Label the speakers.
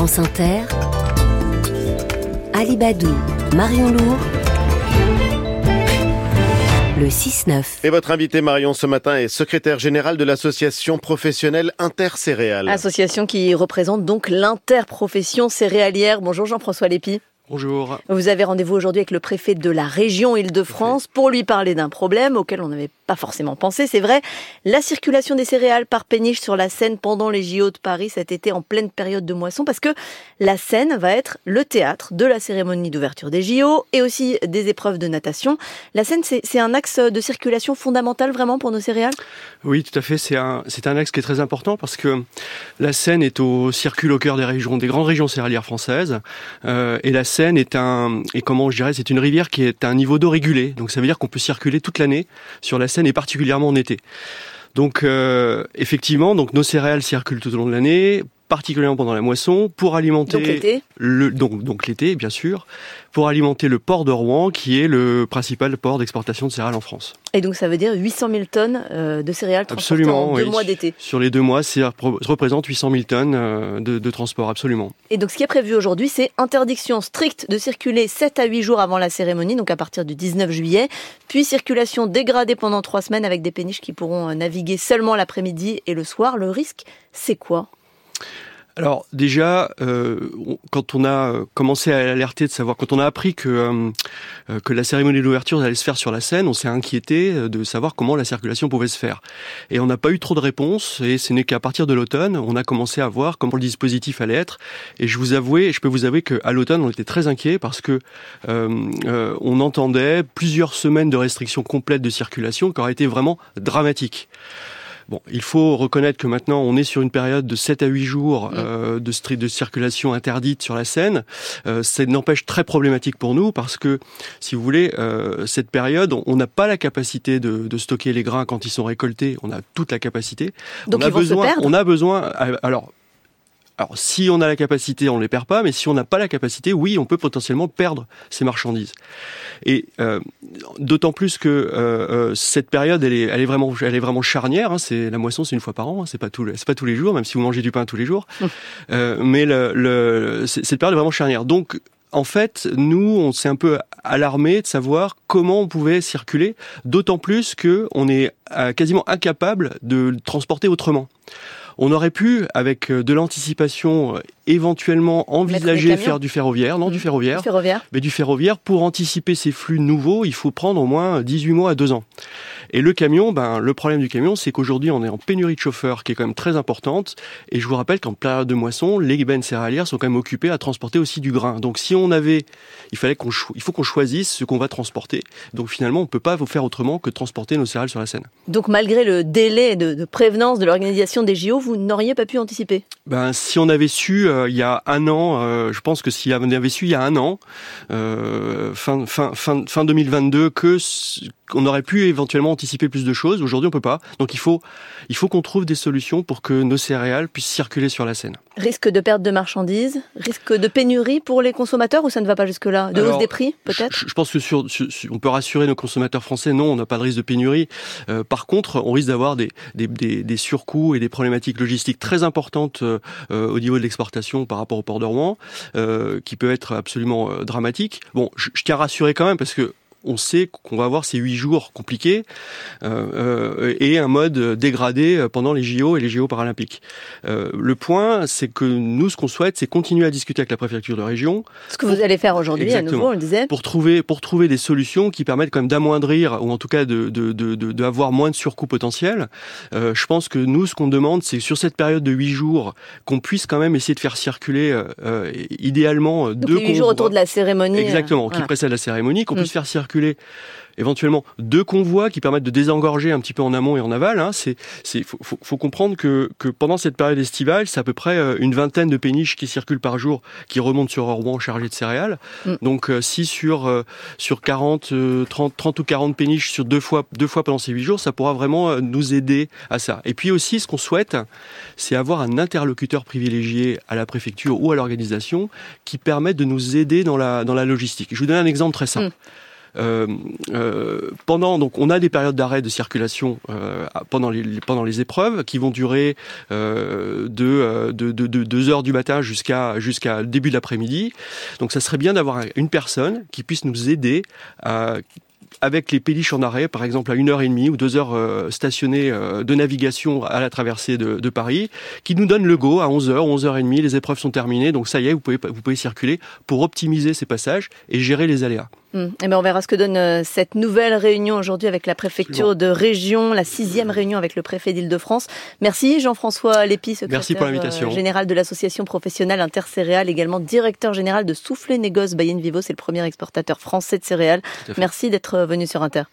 Speaker 1: France Inter, Alibadou, Marion Lourd, le 6-9.
Speaker 2: Et votre invité Marion ce matin est secrétaire général de l'association professionnelle Intercéréales.
Speaker 3: Association qui représente donc l'interprofession céréalière. Bonjour Jean-François Lépi.
Speaker 4: Bonjour.
Speaker 3: Vous avez rendez-vous aujourd'hui avec le préfet de la région Île-de-France pour lui parler d'un problème auquel on n'avait pas forcément pensé, c'est vrai. La circulation des céréales par péniche sur la Seine pendant les JO de Paris cet été en pleine période de moisson parce que la Seine va être le théâtre de la cérémonie d'ouverture des JO et aussi des épreuves de natation. La Seine, c'est un axe de circulation fondamental vraiment pour nos céréales?
Speaker 4: Oui, tout à fait. C'est un, axe qui est très important parce que la Seine est au circule au cœur des grandes régions céréalières françaises. Euh, et la Seine est un, et comment je dirais, c'est une rivière qui est à un niveau d'eau régulé. Donc ça veut dire qu'on peut circuler toute l'année sur la Seine et particulièrement en été. Donc euh, effectivement, donc nos céréales circulent tout au long de l'année, particulièrement pendant la moisson, pour alimenter
Speaker 3: donc l'été.
Speaker 4: le donc donc l'été bien sûr, pour alimenter le port de Rouen qui est le principal port d'exportation de céréales en France.
Speaker 3: Et donc ça veut dire 800 000 tonnes euh, de céréales transportées en deux mois d'été.
Speaker 4: Sur les deux mois, ça représente 800 000 tonnes euh, de, de transport absolument.
Speaker 3: Et donc ce qui est prévu aujourd'hui, c'est interdiction stricte de circuler 7 à 8 jours avant la cérémonie, donc à partir du 19 juillet, puis circulation dégradée pendant 3 semaines avec des péniches qui pourront euh, naviguer seulement l'après-midi et le soir. Le risque, c'est quoi?
Speaker 4: Alors déjà, euh, quand on a commencé à alerter de savoir, quand on a appris que euh, que la cérémonie d'ouverture allait se faire sur la scène, on s'est inquiété de savoir comment la circulation pouvait se faire. Et on n'a pas eu trop de réponses. Et ce n'est qu'à partir de l'automne, on a commencé à voir comment le dispositif allait être. Et je vous avouer, je peux vous avouer qu'à l'automne, on était très inquiet parce que euh, on entendait plusieurs semaines de restrictions complètes de circulation qui auraient été vraiment dramatiques. Bon, il faut reconnaître que maintenant on est sur une période de 7 à 8 jours euh, de, de circulation interdite sur la Seine. Euh, ça n'empêche très problématique pour nous parce que, si vous voulez, euh, cette période, on n'a pas la capacité de, de, stocker les grains quand ils sont récoltés. On a toute la capacité.
Speaker 3: Donc
Speaker 4: on a
Speaker 3: ils vont
Speaker 4: besoin,
Speaker 3: se perdre
Speaker 4: on a besoin. Alors alors, si on a la capacité, on ne les perd pas, mais si on n'a pas la capacité, oui, on peut potentiellement perdre ces marchandises. Et euh, d'autant plus que euh, euh, cette période, elle est, elle est vraiment, elle est vraiment charnière. Hein, c'est la moisson, c'est une fois par an, hein, c'est pas tous, c'est pas tous les jours, même si vous mangez du pain tous les jours. euh, mais le, le, cette période est vraiment charnière. Donc en fait, nous, on s'est un peu alarmé de savoir comment on pouvait circuler, d'autant plus que on est quasiment incapable de le transporter autrement. On aurait pu, avec de l'anticipation, éventuellement envisager faire du ferroviaire, non,
Speaker 3: Mmh.
Speaker 4: du ferroviaire,
Speaker 3: Du ferroviaire.
Speaker 4: mais du ferroviaire, pour anticiper ces flux nouveaux, il faut prendre au moins 18 mois à 2 ans. Et le camion, ben, le problème du camion, c'est qu'aujourd'hui, on est en pénurie de chauffeurs qui est quand même très importante. Et je vous rappelle qu'en période de moisson, les bennes céréalières sont quand même occupées à transporter aussi du grain. Donc, si on avait, il fallait qu'on, il faut qu'on choisisse ce qu'on va transporter. Donc, finalement, on peut pas vous faire autrement que transporter nos céréales sur la Seine.
Speaker 3: Donc malgré le délai de, de prévenance de l'organisation des JO, vous n'auriez pas pu anticiper?
Speaker 4: Ben, si on avait su euh, il y a un an, euh, je pense que si on avait su il y a un an, euh, fin, fin, fin, fin 2022, que qu'on aurait pu éventuellement anticiper plus de choses. Aujourd'hui, on peut pas. Donc, il faut, il faut qu'on trouve des solutions pour que nos céréales puissent circuler sur la Seine.
Speaker 3: Risque de perte de marchandises Risque de pénurie pour les consommateurs ou ça ne va pas jusque-là? De
Speaker 4: Alors,
Speaker 3: hausse des prix peut-être?
Speaker 4: Je, je pense que sur, sur- sur- on peut rassurer nos consommateurs français. Non, on n'a pas de risque de pénurie. Euh, par contre, on risque d'avoir des, des, des, des surcoûts et des problématiques logistiques très importantes euh, euh, au niveau de l'exportation par rapport au port de Rouen, euh, qui peuvent être absolument dramatiques. Bon, je, je tiens à rassurer quand même parce que on sait qu'on va avoir ces huit jours compliqués euh, euh, et un mode dégradé pendant les JO et les JO paralympiques. Euh, le point, c'est que nous, ce qu'on souhaite, c'est continuer à discuter avec la préfecture de région
Speaker 3: Ce que vous allez faire aujourd'hui, à nouveau, on le disait.
Speaker 4: pour trouver pour trouver des solutions qui permettent quand même d'amoindrir ou en tout cas de de de de- d'avoir moins de surcoûts potentiels. Euh, je pense que nous ce qu'on demande c'est sur cette période de huit jours qu'on puisse quand même essayer de faire circuler euh, euh, idéalement
Speaker 3: Donc
Speaker 4: deux
Speaker 3: huit jours autour de la cérémonie.
Speaker 4: Exactement, qui précède la cérémonie, qu'on
Speaker 3: Mm.
Speaker 4: puisse faire circuler éventuellement deux convois qui permettent de désengorger un petit peu en amont et en aval. Hein. C'est, c'est, faut, faut, faut comprendre que, que pendant cette période estivale, c'est à peu près euh, une vingtaine de péniches qui circulent par jour, qui remontent sur Rouen chargées de céréales.
Speaker 3: Mm.
Speaker 4: Donc euh, si sur euh, sur 40, euh, 30, 30 ou 40 péniches sur deux fois deux fois pendant ces huit jours, ça pourra vraiment nous aider à ça. Et puis aussi, ce qu'on souhaite, c'est avoir un interlocuteur privilégié à la préfecture ou à l'organisation qui permette de nous aider dans la dans la logistique. Je vous donne un exemple très simple.
Speaker 3: Mm.
Speaker 4: Euh, euh, pendant donc on a des périodes d'arrêt de circulation euh, pendant les pendant les épreuves qui vont durer de, de, de, de 2 heures du matin jusqu'à jusqu'à début de l'après-midi. Donc ça serait bien d'avoir une personne qui puisse nous aider avec les péliches en arrêt, par exemple à une heure et demie ou deux heures euh, stationnées euh, de navigation à la traversée de, de, Paris, qui nous donne le go à 11h, 11h30, les épreuves sont terminées, donc ça y est, vous pouvez, vous pouvez circuler pour optimiser ces passages et gérer les aléas.
Speaker 3: Mmh. Et ben on verra ce que donne euh, cette nouvelle réunion aujourd'hui avec la préfecture de région, la sixième réunion avec le préfet d'Île-de-France. Merci Jean-François Lépi, secrétaire général de l'association professionnelle intercéréales, également directeur général de Soufflé Négoce Bayenne Vivo, c'est le premier exportateur français de céréales. Merci d'être venu sur Inter.